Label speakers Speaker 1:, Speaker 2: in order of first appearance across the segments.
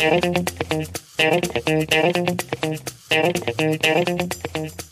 Speaker 1: Thank you.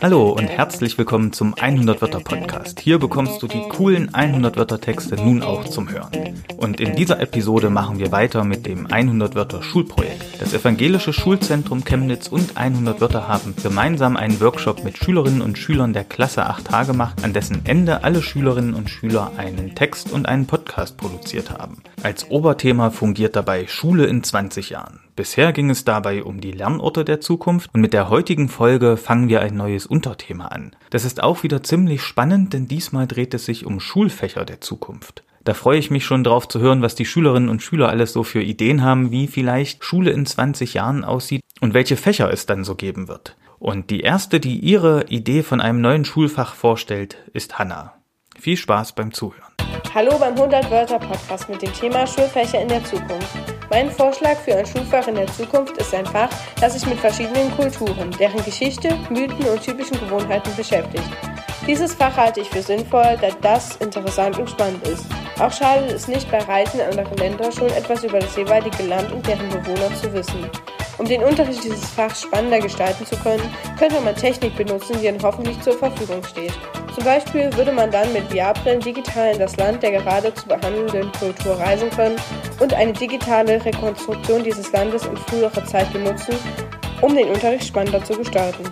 Speaker 1: Hallo und herzlich willkommen zum 100 Wörter Podcast. Hier bekommst du die coolen 100 Wörter Texte nun auch zum Hören. Und in dieser Episode machen wir weiter mit dem 100 Wörter Schulprojekt. Das Evangelische Schulzentrum Chemnitz und 100 Wörter haben gemeinsam einen Workshop mit Schülerinnen und Schülern der Klasse 8H gemacht, an dessen Ende alle Schülerinnen und Schüler einen Text und einen Podcast produziert haben. Als Oberthema fungiert dabei Schule in 20 Jahren. Bisher ging es dabei um die Lernorte der Zukunft und mit der heutigen Folge fangen wir ein neues Unterthema an. Das ist auch wieder ziemlich spannend, denn diesmal dreht es sich um Schulfächer der Zukunft. Da freue ich mich schon drauf zu hören, was die Schülerinnen und Schüler alles so für Ideen haben, wie vielleicht Schule in 20 Jahren aussieht und welche Fächer es dann so geben wird. Und die erste, die ihre Idee von einem neuen Schulfach vorstellt, ist Hanna. Viel Spaß beim Zuhören.
Speaker 2: Hallo beim 100 Wörter Podcast mit dem Thema Schulfächer in der Zukunft. Mein Vorschlag für ein Schulfach in der Zukunft ist ein Fach, das sich mit verschiedenen Kulturen, deren Geschichte, Mythen und typischen Gewohnheiten beschäftigt. Dieses Fach halte ich für sinnvoll, da das interessant und spannend ist. Auch schadet es nicht, bei Reisen in andere Länder schon etwas über das jeweilige Land und deren Bewohner zu wissen. Um den Unterricht dieses Fachs spannender gestalten zu können, könnte man Technik benutzen, die dann hoffentlich zur Verfügung steht. Zum Beispiel würde man dann mit VR-Brillen digital in das Land der gerade zu behandelnden Kultur reisen können und eine digitale Rekonstruktion dieses Landes in früherer Zeit benutzen, um den Unterricht spannender zu gestalten.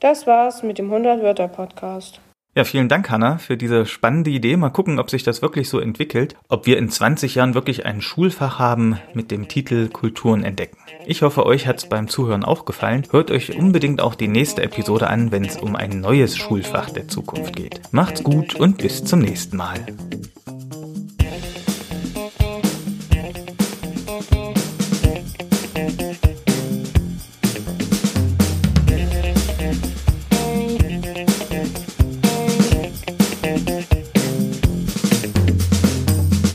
Speaker 2: Das war's mit dem 100-Wörter-Podcast.
Speaker 1: Ja, vielen Dank, Hanna, für diese spannende Idee. Mal gucken, ob sich das wirklich so entwickelt, ob wir in 20 Jahren wirklich ein Schulfach haben mit dem Titel Kulturen entdecken. Ich hoffe, euch hat's beim Zuhören auch gefallen. Hört euch unbedingt auch die nächste Episode an, wenn es um ein neues Schulfach der Zukunft geht. Macht's gut und bis zum nächsten Mal.